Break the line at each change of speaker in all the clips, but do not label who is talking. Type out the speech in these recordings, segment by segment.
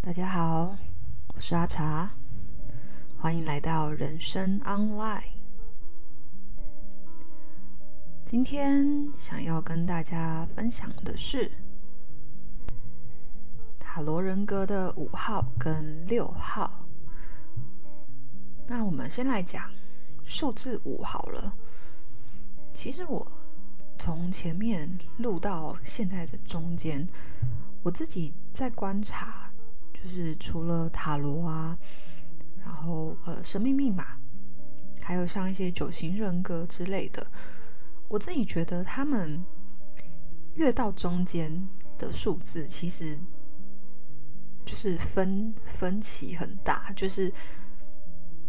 大家好，我是阿茶，欢迎来到人生 Online。今天想要跟大家分享的是塔罗人格的五号跟六号。那我们先来讲数字五好了。其实我从前面录到现在的中间，我自己在观察。就是除了塔罗啊，然后呃，生命密码，还有像一些九型人格之类的，我自己觉得他们越到中间的数字，其实就是分分歧很大，就是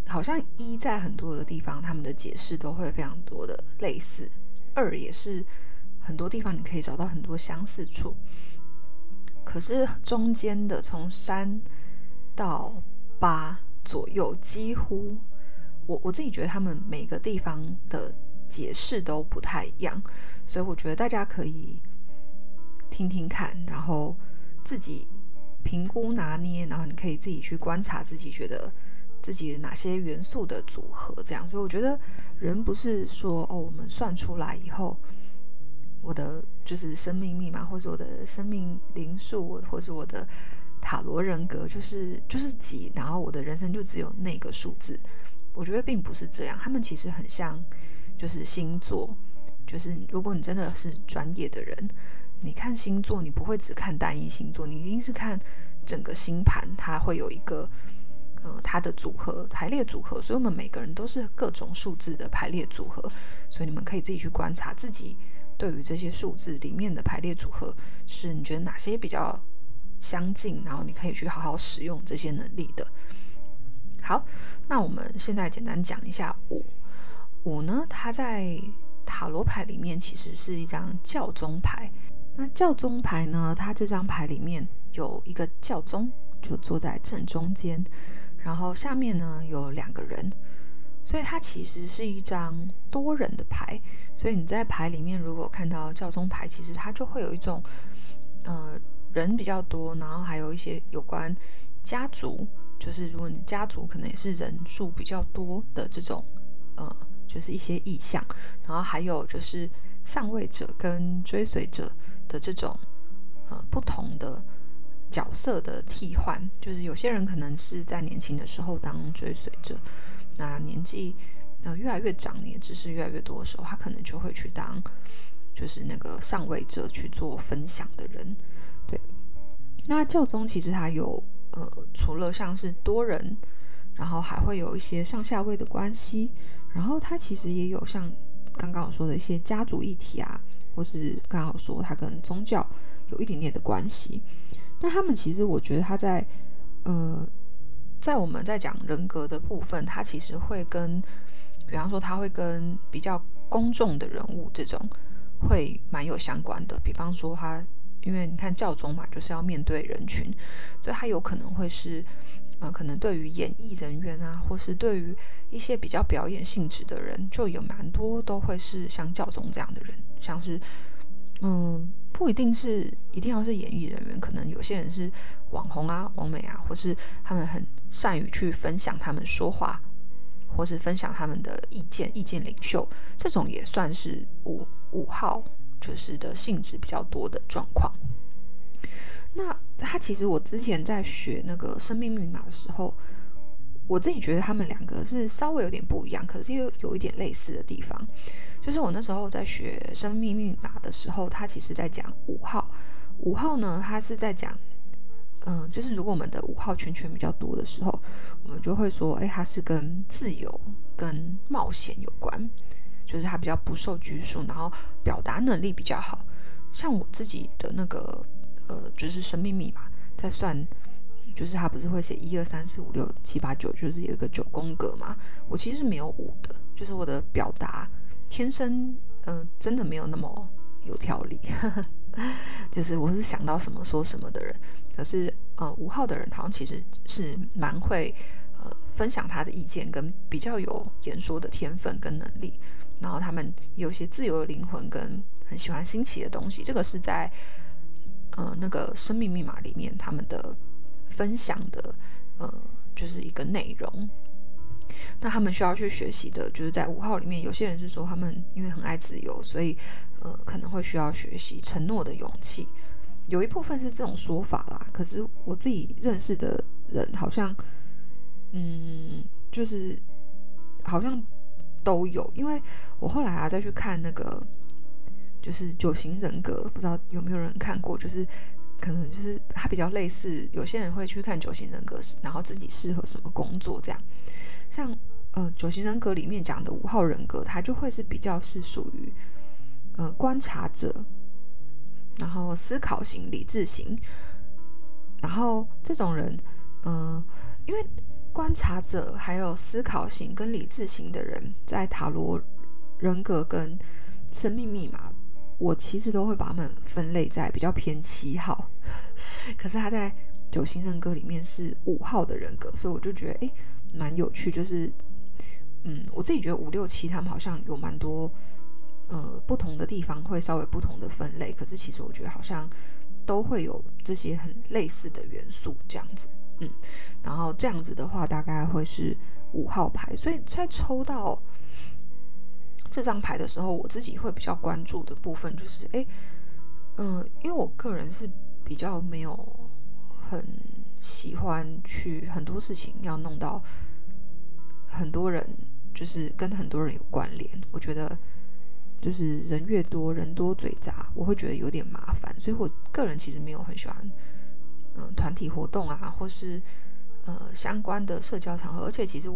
好像一在很多的地方，他们的解释都会非常多的类似，二也是很多地方你可以找到很多相似处。可是中间的从三到八左右，几乎我我自己觉得他们每个地方的解释都不太一样，所以我觉得大家可以听听看，然后自己评估拿捏，然后你可以自己去观察自己觉得自己哪些元素的组合，这样。所以我觉得人不是说哦，我们算出来以后。我的就是生命密码，或者我的生命灵数，或者我的塔罗人格，就是就是几，然后我的人生就只有那个数字。我觉得并不是这样，他们其实很像，就是星座。就是如果你真的是专业的人，你看星座，你不会只看单一星座，你一定是看整个星盘，它会有一个呃它的组合排列组合。所以我们每个人都是各种数字的排列组合，所以你们可以自己去观察自己。对于这些数字里面的排列组合，是你觉得哪些比较相近，然后你可以去好好使用这些能力的。好，那我们现在简单讲一下五。五呢，它在塔罗牌里面其实是一张教宗牌。那教宗牌呢，它这张牌里面有一个教宗，就坐在正中间，然后下面呢有两个人。所以它其实是一张多人的牌，所以你在牌里面如果看到教宗牌，其实它就会有一种，呃，人比较多，然后还有一些有关家族，就是如果你家族可能也是人数比较多的这种，呃，就是一些意象，然后还有就是上位者跟追随者的这种，呃，不同的角色的替换，就是有些人可能是在年轻的时候当追随者。那年纪呃越来越长，你的知识越来越多的时候，他可能就会去当就是那个上位者去做分享的人。对，那教宗其实他有呃除了像是多人，然后还会有一些上下位的关系，然后他其实也有像刚刚我说的一些家族议题啊，或是刚刚我说他跟宗教有一点点的关系。那他们其实我觉得他在呃。在我们在讲人格的部分，他其实会跟，比方说他会跟比较公众的人物这种会蛮有相关的。比方说他，因为你看教宗嘛，就是要面对人群，所以他有可能会是，呃，可能对于演艺人员啊，或是对于一些比较表演性质的人，就有蛮多都会是像教宗这样的人，像是。嗯，不一定是一定要是演艺人员，可能有些人是网红啊、网美啊，或是他们很善于去分享他们说话，或是分享他们的意见、意见领袖，这种也算是五五号就是的性质比较多的状况。那他其实我之前在学那个生命密码的时候，我自己觉得他们两个是稍微有点不一样，可是又有一点类似的地方。就是我那时候在学生命密码的时候，他其实在讲五号。五号呢，他是在讲，嗯，就是如果我们的五号圈圈比较多的时候，我们就会说，哎，它是跟自由、跟冒险有关，就是它比较不受拘束，然后表达能力比较好。像我自己的那个，呃，就是生命密码在算，就是它不是会写一二三四五六七八九，就是有一个九宫格嘛。我其实是没有五的，就是我的表达。天生，嗯、真的没有那么有条理，就是我是想到什么说什么的人。可是，呃，五号的人好像其实是蛮会，呃，分享他的意见，跟比较有言说的天分跟能力。然后他们有些自由的灵魂跟很喜欢新奇的东西。这个是在呃那个生命密码里面他们的分享的呃就是一个内容。那他们需要去学习的，就是在五号里面，有些人是说他们因为很爱自由，所以呃可能会需要学习承诺的勇气。有一部分是这种说法啦，可是我自己认识的人好像，嗯，就是好像都有，因为我后来啊再去看那个就是九型人格，不知道有没有人看过，就是可能就是它比较类似，有些人会去看九型人格，然后自己适合什么工作这样。像呃九型人格里面讲的五号人格，它就会是比较是属于呃观察者。然后思考型、理智型，然后这种人，嗯、因为观察者还有思考型跟理智型的人，在塔罗人格跟生命密码，我其实都会把他们分类在比较偏七号。可是他在九型人格里面是五号的人格，所以我就觉得诶，蛮有趣。就是，嗯，我自己觉得五六七他们好像有蛮多。呃，不同的地方会稍微不同的分类，可是其实我觉得好像都会有这些很类似的元素这样子，嗯，然后这样子的话大概会是五号牌，所以在抽到这张牌的时候，我自己会比较关注的部分就是，哎，嗯、因为我个人是比较没有很喜欢去很多事情要弄到很多人，就是跟很多人有关联，我觉得。就是人越多，人多嘴杂，我会觉得有点麻烦，所以我个人其实没有很喜欢，嗯、团体活动啊，或是呃相关的社交场合。而且其实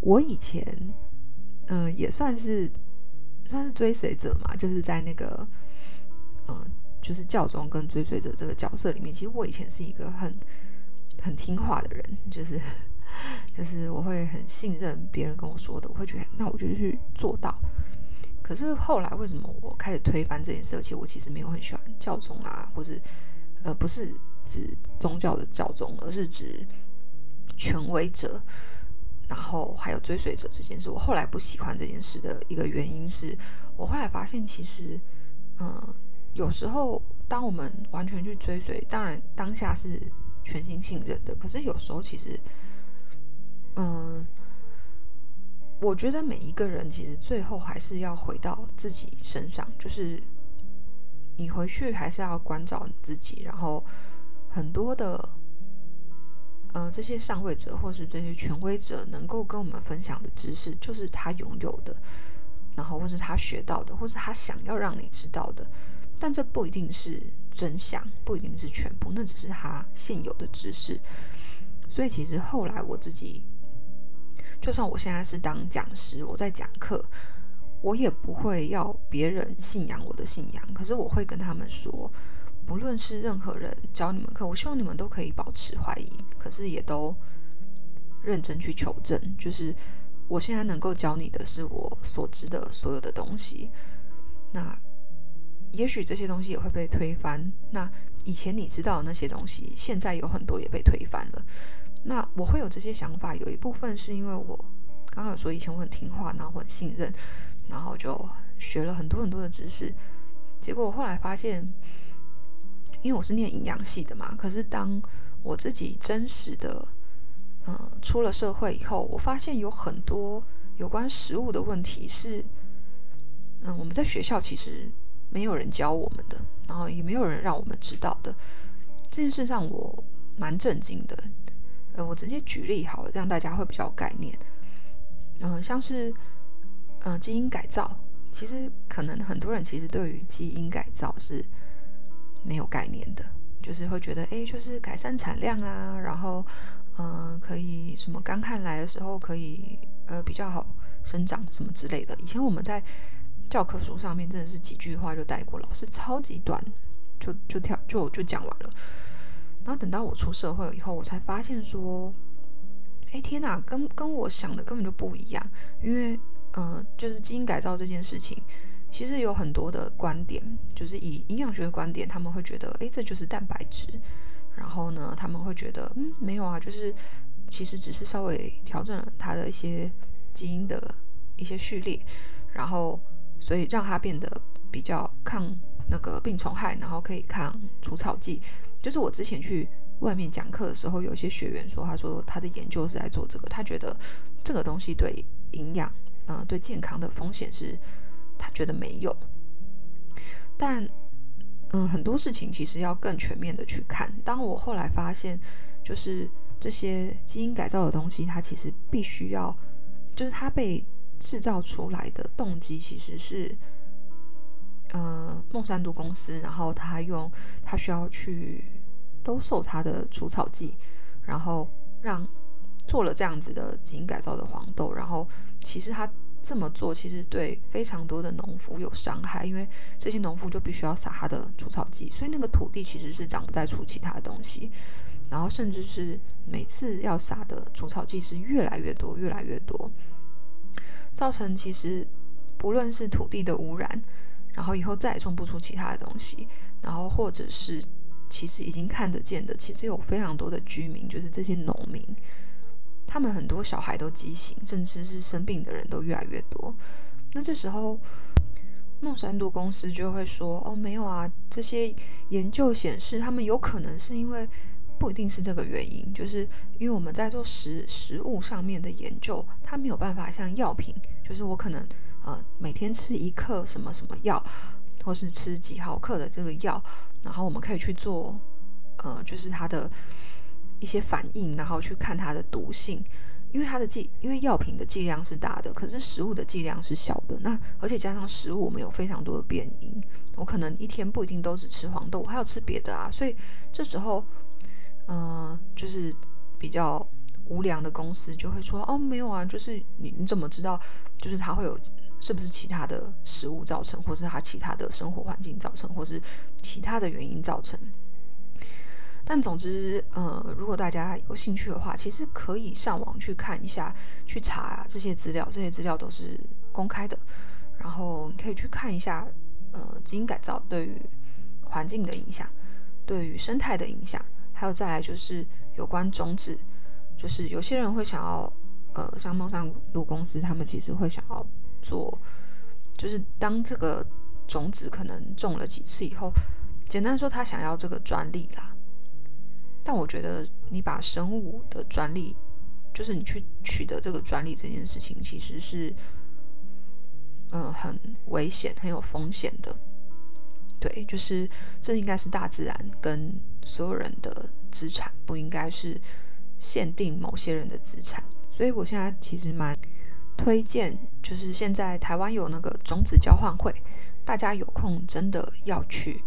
我以前，嗯、也算是算是追随者嘛，就是在那个，嗯、就是教宗跟追随者这个角色里面，其实我以前是一个很很听话的人，就是就是我会很信任别人跟我说的，我会觉得那我就去做到。可是后来为什么我开始推翻这件事？而且我其实没有很喜欢教宗啊，或是呃，不是指宗教的教宗，而是指权威者，然后还有追随者这件事。我后来不喜欢这件事的一个原因是，我后来发现其实，嗯、有时候当我们完全去追随，当然当下是全心信任的，可是有时候其实，嗯、我觉得每一个人其实最后还是要回到自己身上，就是你回去还是要关照你自己。然后很多的，呃，这些上位者或是这些权威者能够跟我们分享的知识，就是他拥有的，然后或是他学到的，或是他想要让你知道的。但这不一定是真相，不一定是全部，那只是他现有的知识。所以其实后来我自己。就算我现在是当讲师，我在讲课，我也不会要别人信仰我的信仰。可是我会跟他们说，不论是任何人教你们课，我希望你们都可以保持怀疑，可是也都认真去求证。就是我现在能够教你的是我所知的所有的东西。那也许这些东西也会被推翻。那以前你知道的那些东西，现在有很多也被推翻了。那我会有这些想法，有一部分是因为我刚刚有说以前我很听话，然后我很信任，然后就学了很多很多的知识。结果我后来发现，因为我是念营养系的嘛，可是当我自己真实的，嗯，出了社会以后，我发现有很多有关食物的问题是，嗯，我们在学校其实没有人教我们的，然后也没有人让我们知道的。这件事让我蛮震惊的。呃，我直接举例好了，这样大家会比较概念。嗯、像是，嗯、基因改造，其实可能很多人其实对于基因改造是没有概念的，就是会觉得，哎，就是改善产量啊，然后，嗯、可以什么干旱来的时候可以，呃，比较好生长什么之类的。以前我们在教科书上面真的是几句话就带过，老师超级短，就就跳就就讲完了。然后等到我出社会以后，我才发现说，哎天哪，跟跟我想的根本就不一样。因为，呃，就是基因改造这件事情，其实有很多的观点，就是以营养学的观点，他们会觉得，哎，这就是蛋白质。然后呢，他们会觉得，嗯，没有啊，就是其实只是稍微调整了它的一些基因的一些序列。然后所以让它变得比较抗那个病虫害，然后可以抗除草剂。就是我之前去外面讲课的时候，有一些学员说，他说他的研究是在做这个，他觉得这个东西对营养，嗯、对健康的风险是，他觉得没有。但，嗯，很多事情其实要更全面的去看。当我后来发现，就是这些基因改造的东西，它其实必须要，就是它被制造出来的动机其实是。呃，孟山都公司，然后他用他需要去兜售他的除草剂，然后让做了这样子的基因改造的黄豆，然后其实他这么做其实对非常多的农夫有伤害，因为这些农夫就必须要撒他的除草剂，所以那个土地其实是长不再出其他的东西，然后甚至是每次要撒的除草剂是越来越多，越来越多，造成其实不论是土地的污染。然后以后再也种不出其他的东西，然后或者是其实已经看得见的，其实有非常多的居民，就是这些农民，他们很多小孩都畸形，甚至是生病的人都越来越多。那这时候孟山都公司就会说：“哦，没有啊，这些研究显示，他们有可能是因为不一定是这个原因，就是因为我们在做食食物上面的研究，它没有办法像药品，就是我可能。”呃，每天吃一克什么什么药，或是吃几毫克的这个药，然后我们可以去做，呃，就是它的一些反应，然后去看它的毒性，因为它的剂，因为药品的剂量是大的，可是食物的剂量是小的。那而且加上食物，我们有非常多的变因，我可能一天不一定都只吃黄豆，我还要吃别的啊。所以这时候，呃，就是比较无良的公司就会说，哦，没有啊，就是你你怎么知道，就是它会有。是不是其他的食物造成，或是它其他的生活环境造成，或是其他的原因造成？但总之，呃，如果大家有兴趣的话，其实可以上网去看一下，去查这些资料，这些资料都是公开的。然后你可以去看一下，呃，基因改造对于环境的影响，对于生态的影响，还有再来就是有关种子，就是有些人会想要，呃，像孟山都公司，他们其实会想要。做就是当这个种子可能种了几次以后，简单说，他想要这个专利啦。但我觉得你把生物的专利，就是你去取得这个专利这件事情，其实是嗯、很危险、很有风险的。对，就是这应该是大自然跟所有人的资产，不应该是限定某些人的资产。所以我现在其实蛮。推荐就是现在台湾有那个种子交换会，大家有空真的要去。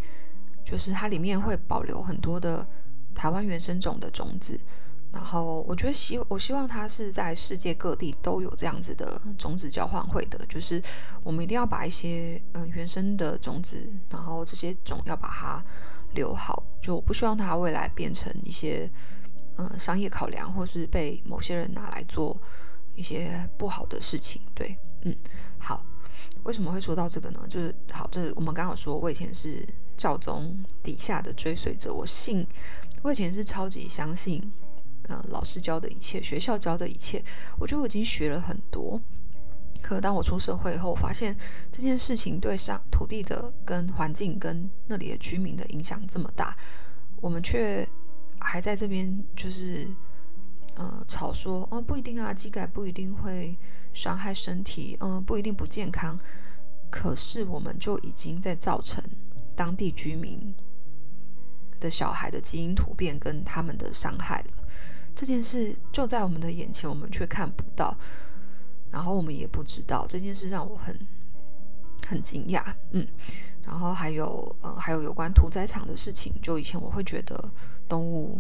就是它里面会保留很多的台湾原生种的种子，然后我觉得希我希望它是在世界各地都有这样子的种子交换会的。就是我们一定要把一些嗯、原生的种子，然后这些种要把它留好。就我不希望它未来变成一些嗯、商业考量，或是被某些人拿来做。一些不好的事情，对，嗯，好，为什么会说到这个呢？就是好，这是我们刚好说，我以前是教宗底下的追随者，我信，我以前是超级相信，呃，老师教的一切，学校教的一切，我觉得我已经学了很多。可当我出社会后，发现这件事情对上土地的跟环境跟那里的居民的影响这么大，我们却还在这边就是。呃，吵说哦，不一定啊，机改不一定会伤害身体，嗯、不一定不健康。可是我们就已经在造成当地居民的小孩的基因突变跟他们的伤害了。这件事就在我们的眼前，我们却看不到，然后我们也不知道。这件事让我很很惊讶，嗯。然后还有呃，还有有关屠宰场的事情，就以前我会觉得动物。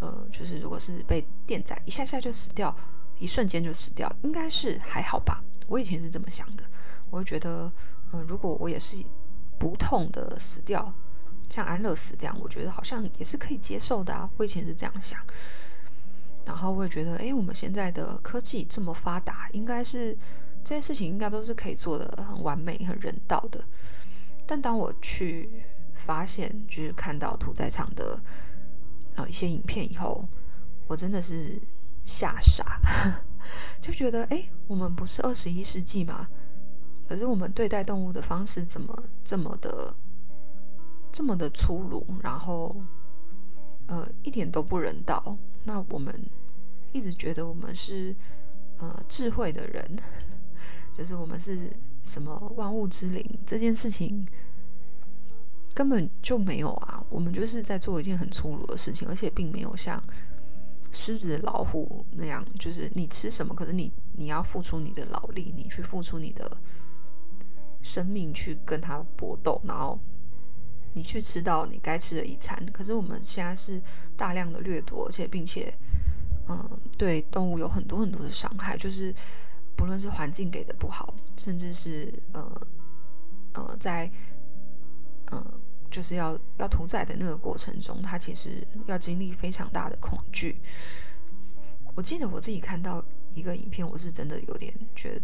呃，就是如果是被电宰，一下下就死掉，一瞬间就死掉，应该是还好吧？我以前是这么想的，我会觉得，呃，如果我也是不痛的死掉，像安乐死这样，我觉得好像也是可以接受的啊。我以前是这样想，然后我也觉得，哎，我们现在的科技这么发达，应该是这些事情应该都是可以做的很完美、很人道的。但当我去发现，就是看到屠宰场的。呃，一些影片以后，我真的是吓傻，就觉得哎，我们不是二十一世纪吗？可是我们对待动物的方式怎么这么的这么的粗鲁，然后呃一点都不人道。那我们一直觉得我们是呃智慧的人，就是我们是什么万物之灵这件事情根本就没有啊！我们就是在做一件很粗鲁的事情，而且并没有像狮子、老虎那样，就是你吃什么，可是你你要付出你的劳力，你去付出你的。生命去跟他搏斗，然后你去吃到你该吃的一餐。可是我们现在是大量的掠夺，而且并且，嗯，对动物有很多很多的伤害。就是不论是环境给的不好，甚至是呃呃，在呃就是要要屠宰的那个过程中，它其实要经历非常大的恐惧。我记得我自己看到一个影片，我是真的有点觉得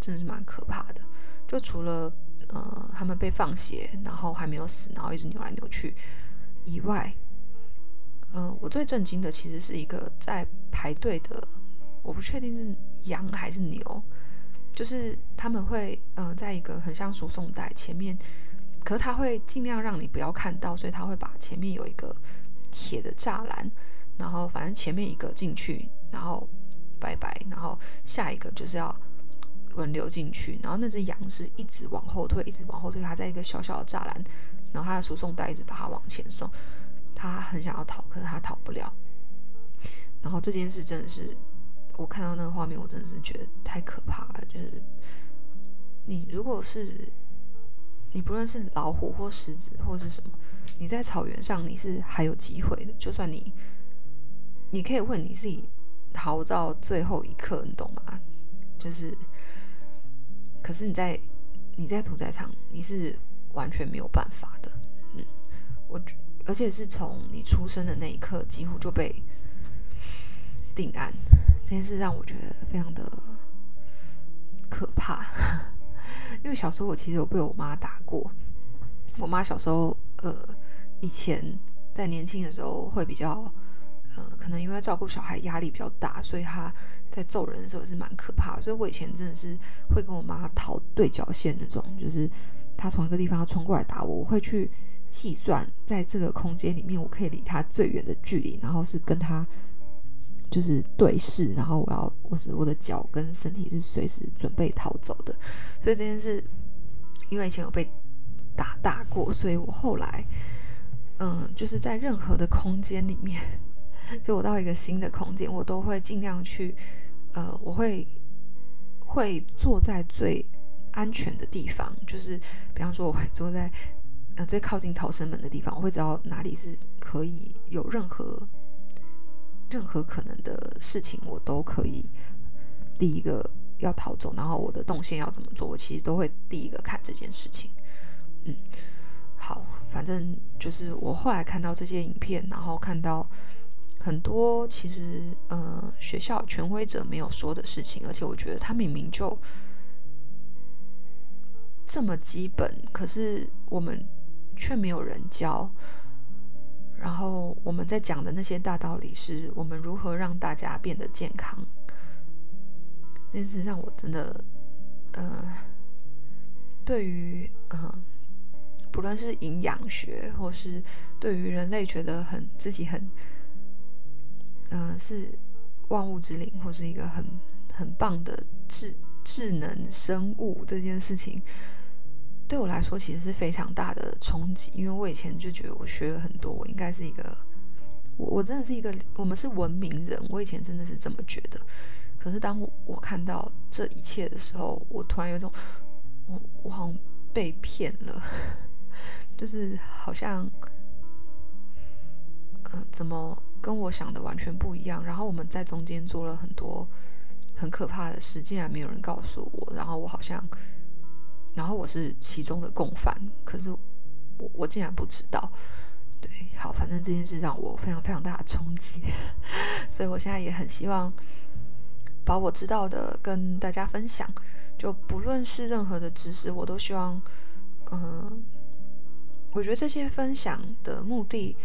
真的是蛮可怕的。就除了呃，他们被放血，然后还没有死，然后一直扭来扭去以外，嗯、呃，我最震惊的其实是一个在排队的，我不确定是羊还是牛，就是他们会嗯、在一个很像输送带前面，可是他会尽量让你不要看到，所以他会把前面有一个铁的栅栏，然后反正前面一个进去，然后拜拜，然后下一个就是要。轮流进去，然后那只羊是一直往后退，一直往后退。它在一个小小的栅栏，然后它的输送带一直把它往前送。它很想要逃，可是它逃不了。然后这件事真的是，我看到那个画面，我真的是觉得太可怕了。就是你如果是你不论是老虎或狮子或是什么，你在草原上你是还有机会的。就算你，你可以问你自己，逃到最后一刻，你懂吗？就是。可是你在你在屠宰场，你是完全没有办法的。嗯，我而且是从你出生的那一刻，几乎就被定案。这件事让我觉得非常的可怕。因为小时候我其实有被我妈打过。我妈小时候呃，以前在年轻的时候会比较呃，可能因为照顾小孩压力比较大，所以他。在揍人的时候也是蛮可怕的，所以我以前真的是会跟我妈逃对角线那种，就是她从一个地方要冲过来打我，我会去计算在这个空间里面我可以离他最远的距离，然后是跟他就是对视，然后我要我是我的脚跟身体是随时准备逃走的。所以这件事，因为以前有被打打过，所以我后来嗯，就是在任何的空间里面，就我到一个新的空间，我都会尽量去。呃，我会会坐在最安全的地方，就是比方说，我会坐在呃最靠近逃生门的地方，我会知道哪里是可以有任何任何可能的事情，我都可以第一个要逃走，然后我的动线要怎么做，我其实都会第一个看这件事情。嗯，好，反正就是我后来看到这些影片，然后看到。很多其实，呃，学校权威者没有说的事情，而且我觉得他明明就这么基本，可是我们却没有人教。然后我们在讲的那些大道理，是我们如何让大家变得健康。这件事让我真的，呃，对于，呃，不论是营养学，或是对于人类，觉得很自己很。嗯、是万物之灵，或是一个很很棒的智智能生物这件事情，对我来说其实是非常大的冲击。因为我以前就觉得我学了很多，我应该是一个，我我真的是一个，我们是文明人。我以前真的是这么觉得。可是当我我看到这一切的时候，我突然有种，我我好像被骗了，就是好像，呃，怎么？跟我想的完全不一样，然后我们在中间做了很多很可怕的事，竟然没有人告诉我，然后我好像，然后我是其中的共犯，可是我我竟然不知道。对，好，反正这件事让我非常非常大的冲击，所以我现在也很希望把我知道的跟大家分享，就不论是任何的知识，我都希望，嗯、我觉得这些分享的目的。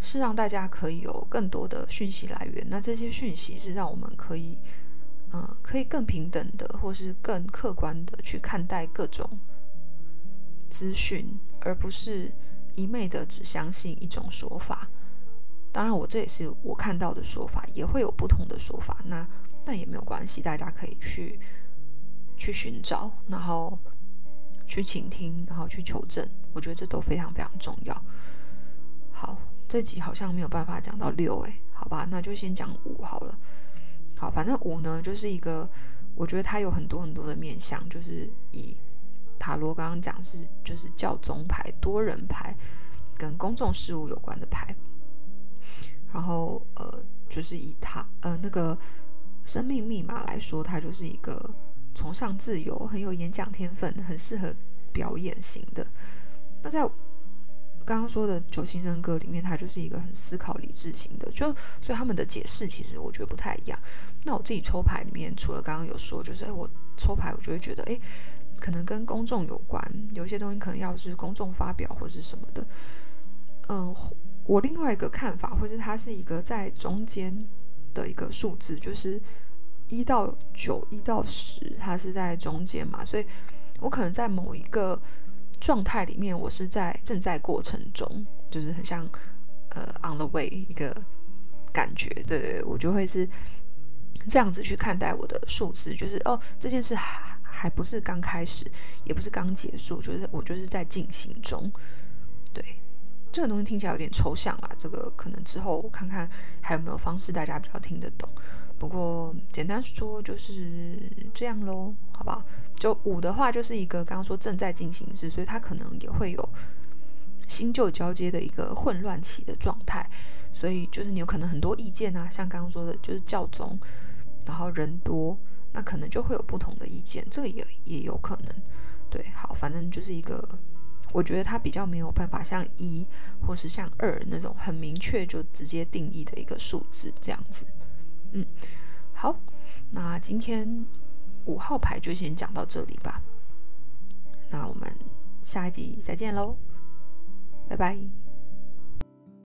是让大家可以有更多的讯息来源，那这些讯息是让我们可以，呃，可以更平等的，或是更客观的去看待各种资讯，而不是一昧的只相信一种说法。当然，我这也是我看到的说法，也会有不同的说法。那那也没有关系，大家可以去去寻找，然后去倾听，然后去求证。我觉得这都非常非常重要。好，这集好像没有办法讲到六，诶，好吧，那就先讲五好了。好，反正五呢，就是一个，我觉得它有很多很多的面向，就是以塔罗刚刚讲是，就是教宗牌、多人牌跟公众事务有关的牌，然后呃，就是以它呃那个生命密码来说，它就是一个崇尚自由、很有演讲天分、很适合表演型的。那在刚刚说的九型人格里面，他就是一个很思考、理智型的，就所以他们的解释其实我觉得不太一样。那我自己抽牌里面，除了刚刚有说，就是哎，我抽牌我就会觉得，哎，可能跟公众有关，有些东西可能要是公众发表或是什么的。嗯，我另外一个看法，或者它是一个在中间的一个数字，就是一到九、一到十，它是在中间嘛，所以我可能在某一个。状态里面，我是在正在过程中，就是很像呃 on the way 一个感觉，对对，我就会是这样子去看待我的数字，就是哦，这件事还还不是刚开始，也不是刚结束，就是我就是在进行中。这个东西听起来有点抽象啦，这个可能之后我看看还有没有方式大家比较听得懂。不过简单说就是这样喽，好不好？就五的话，就是一个刚刚说正在进行时，所以它可能也会有新旧交接的一个混乱期的状态，所以就是你有可能很多意见啊，像刚刚说的，就是教宗，然后人多，那可能就会有不同的意见，这个也也有可能。对，好，反正就是一个，我觉得它比较没有办法像一或是像二那种很明确就直接定义的一个数字这样子。嗯，好，那今天五号牌就先讲到这里吧。那我们下一集再见喽，拜拜。